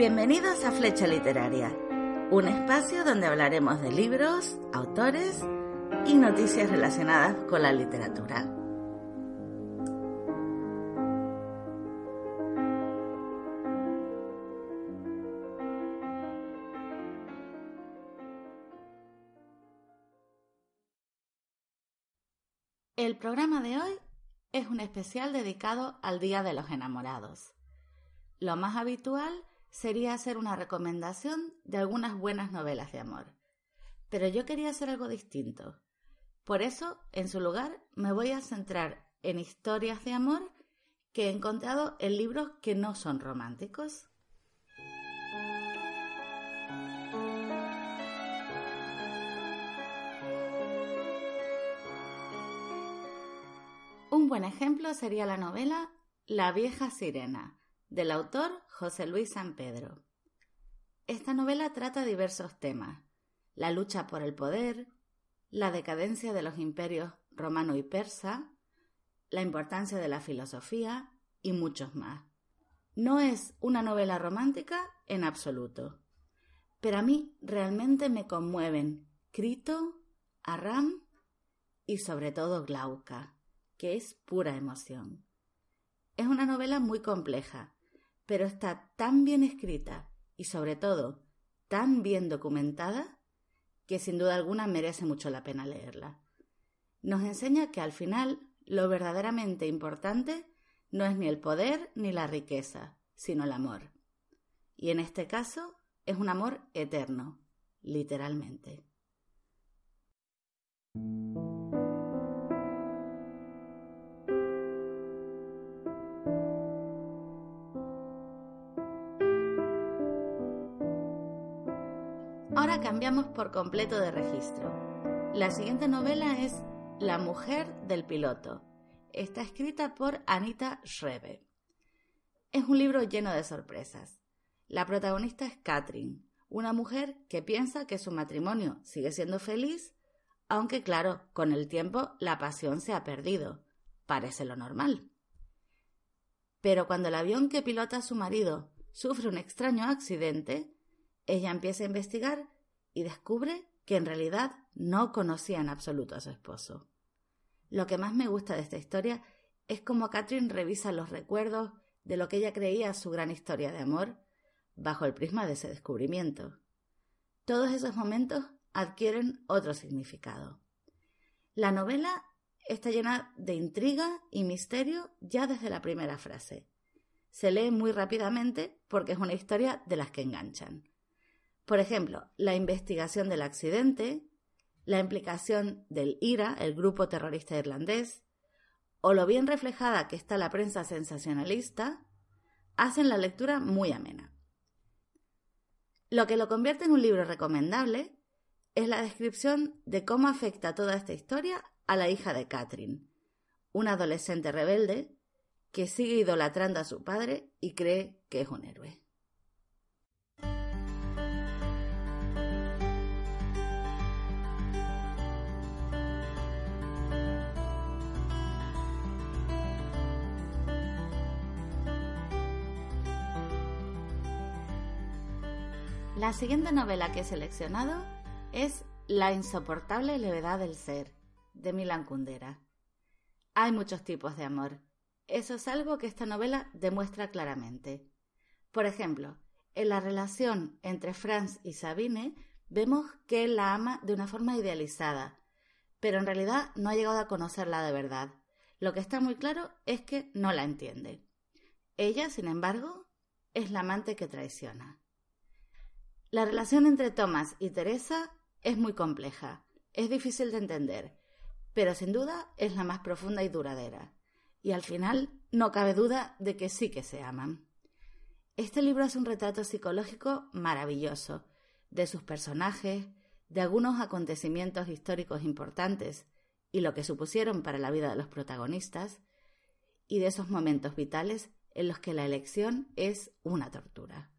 Bienvenidos a Flecha Literaria, un espacio donde hablaremos de libros, autores y noticias relacionadas con la literatura. El programa de hoy es un especial dedicado al Día de los Enamorados. Lo más habitual sería hacer una recomendación de algunas buenas novelas de amor. Pero yo quería hacer algo distinto. Por eso, en su lugar, me voy a centrar en historias de amor que he encontrado en libros que no son románticos. Un buen ejemplo sería la novela La vieja sirena, del autor José Luis San Pedro. Esta novela trata diversos temas, la lucha por el poder, la decadencia de los imperios romano y persa, la importancia de la filosofía y muchos más. No es una novela romántica en absoluto, pero a mí realmente me conmueven Crito, Arram y sobre todo Glauca, que es pura emoción. Es una novela muy compleja, pero está tan bien escrita y sobre todo tan bien documentada que sin duda alguna merece mucho la pena leerla. Nos enseña que al final lo verdaderamente importante no es ni el poder ni la riqueza, sino el amor. Y en este caso es un amor eterno, literalmente. Cambiamos por completo de registro. La siguiente novela es La mujer del piloto. Está escrita por Anita Schrebe. Es un libro lleno de sorpresas. La protagonista es Katrin, una mujer que piensa que su matrimonio sigue siendo feliz, aunque claro, con el tiempo la pasión se ha perdido. Parece lo normal. Pero cuando el avión que pilota a su marido sufre un extraño accidente, ella empieza a investigar y descubre que en realidad no conocía en absoluto a su esposo. Lo que más me gusta de esta historia es cómo Catherine revisa los recuerdos de lo que ella creía su gran historia de amor bajo el prisma de ese descubrimiento. Todos esos momentos adquieren otro significado. La novela está llena de intriga y misterio ya desde la primera frase. Se lee muy rápidamente porque es una historia de las que enganchan. Por ejemplo, la investigación del accidente, la implicación del IRA, el grupo terrorista irlandés, o lo bien reflejada que está la prensa sensacionalista, hacen la lectura muy amena. Lo que lo convierte en un libro recomendable es la descripción de cómo afecta toda esta historia a la hija de Catherine, una adolescente rebelde que sigue idolatrando a su padre y cree que es un héroe. La siguiente novela que he seleccionado es La insoportable levedad del ser, de Milan Kundera. Hay muchos tipos de amor. Eso es algo que esta novela demuestra claramente. Por ejemplo, en la relación entre Franz y Sabine vemos que él la ama de una forma idealizada, pero en realidad no ha llegado a conocerla de verdad. Lo que está muy claro es que no la entiende. Ella, sin embargo, es la amante que traiciona. La relación entre Thomas y Teresa es muy compleja, es difícil de entender, pero sin duda es la más profunda y duradera. Y al final no cabe duda de que sí que se aman. Este libro es un retrato psicológico maravilloso de sus personajes, de algunos acontecimientos históricos importantes y lo que supusieron para la vida de los protagonistas, y de esos momentos vitales en los que la elección es una tortura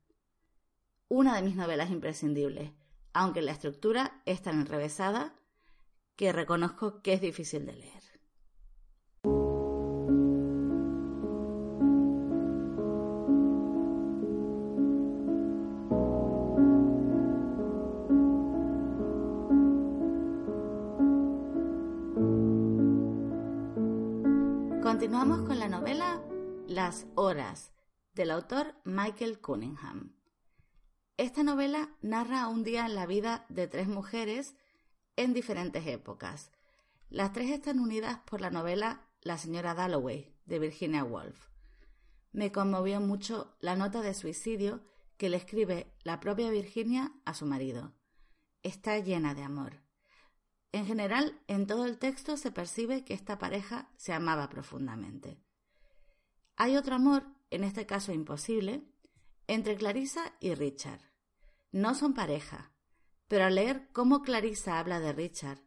una de mis novelas imprescindibles, aunque la estructura es tan enrevesada que reconozco que es difícil de leer. Continuamos con la novela Las Horas del autor Michael Cunningham. Esta novela narra un día en la vida de tres mujeres en diferentes épocas. Las tres están unidas por la novela La señora Dalloway de Virginia Woolf. Me conmovió mucho la nota de suicidio que le escribe la propia Virginia a su marido. Está llena de amor. En general, en todo el texto se percibe que esta pareja se amaba profundamente. Hay otro amor, en este caso imposible, entre Clarissa y Richard. No son pareja, pero al leer cómo Clarissa habla de Richard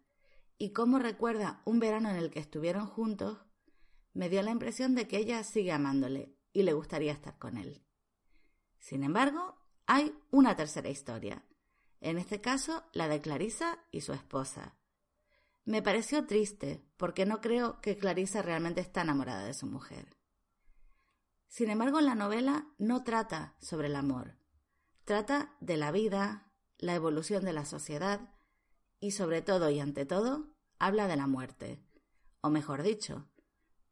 y cómo recuerda un verano en el que estuvieron juntos, me dio la impresión de que ella sigue amándole y le gustaría estar con él. Sin embargo, hay una tercera historia, en este caso la de Clarissa y su esposa. Me pareció triste porque no creo que Clarissa realmente está enamorada de su mujer. Sin embargo, la novela no trata sobre el amor, trata de la vida, la evolución de la sociedad y sobre todo y ante todo habla de la muerte, o mejor dicho,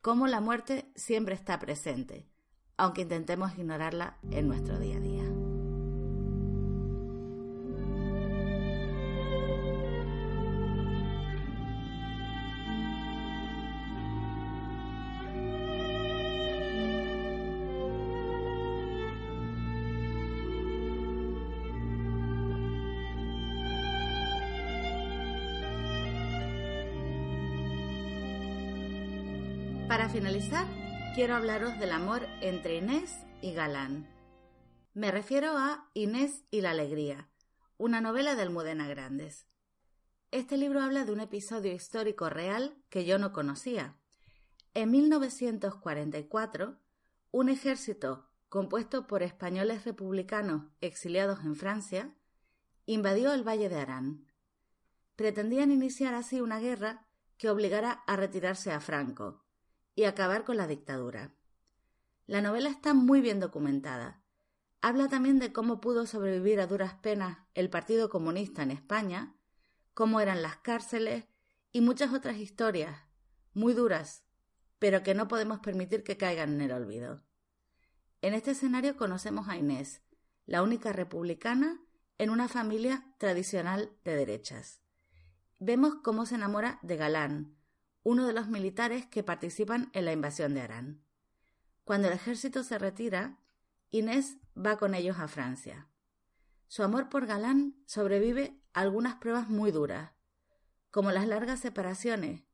cómo la muerte siempre está presente, aunque intentemos ignorarla en nuestro día a día. Para finalizar, quiero hablaros del amor entre Inés y Galán. Me refiero a Inés y la Alegría, una novela de Almudena Grandes. Este libro habla de un episodio histórico real que yo no conocía. En 1944, un ejército compuesto por españoles republicanos exiliados en Francia invadió el Valle de Arán. Pretendían iniciar así una guerra que obligara a retirarse a Franco, y acabar con la dictadura. La novela está muy bien documentada. Habla también de cómo pudo sobrevivir a duras penas el Partido Comunista en España, cómo eran las cárceles y muchas otras historias, muy duras, pero que no podemos permitir que caigan en el olvido. En este escenario conocemos a Inés, la única republicana en una familia tradicional de derechas. Vemos cómo se enamora de Galán, uno de los militares que participan en la invasión de Arán. Cuando el ejército se retira, Inés va con ellos a Francia. Su amor por Galán sobrevive a algunas pruebas muy duras, como las largas separaciones.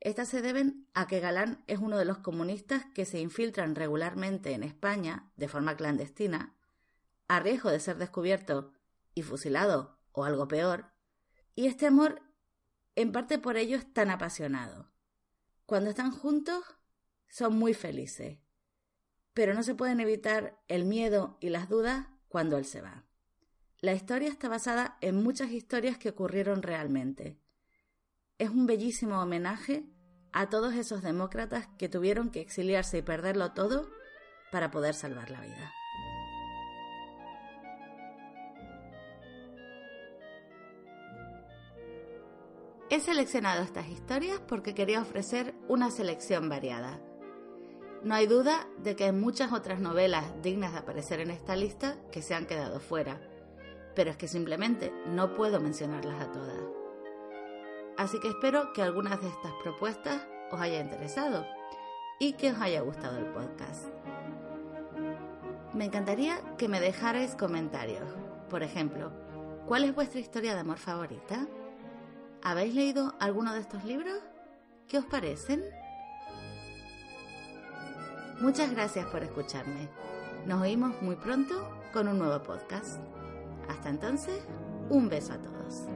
Estas se deben a que Galán es uno de los comunistas que se infiltran regularmente en España de forma clandestina, a riesgo de ser descubierto y fusilado o algo peor, y este amor en parte por ello es tan apasionado. Cuando están juntos, son muy felices, pero no se pueden evitar el miedo y las dudas cuando él se va. La historia está basada en muchas historias que ocurrieron realmente. Es un bellísimo homenaje a todos esos demócratas que tuvieron que exiliarse y perderlo todo para poder salvar la vida. He seleccionado estas historias porque quería ofrecer una selección variada. No hay duda de que hay muchas otras novelas dignas de aparecer en esta lista que se han quedado fuera, pero es que simplemente no puedo mencionarlas a todas. Así que espero que algunas de estas propuestas os haya interesado y que os haya gustado el podcast. Me encantaría que me dejarais comentarios. Por ejemplo, ¿cuál es vuestra historia de amor favorita? ¿Habéis leído alguno de estos libros? ¿Qué os parecen? Muchas gracias por escucharme. Nos oímos muy pronto con un nuevo podcast. Hasta entonces, un beso a todos.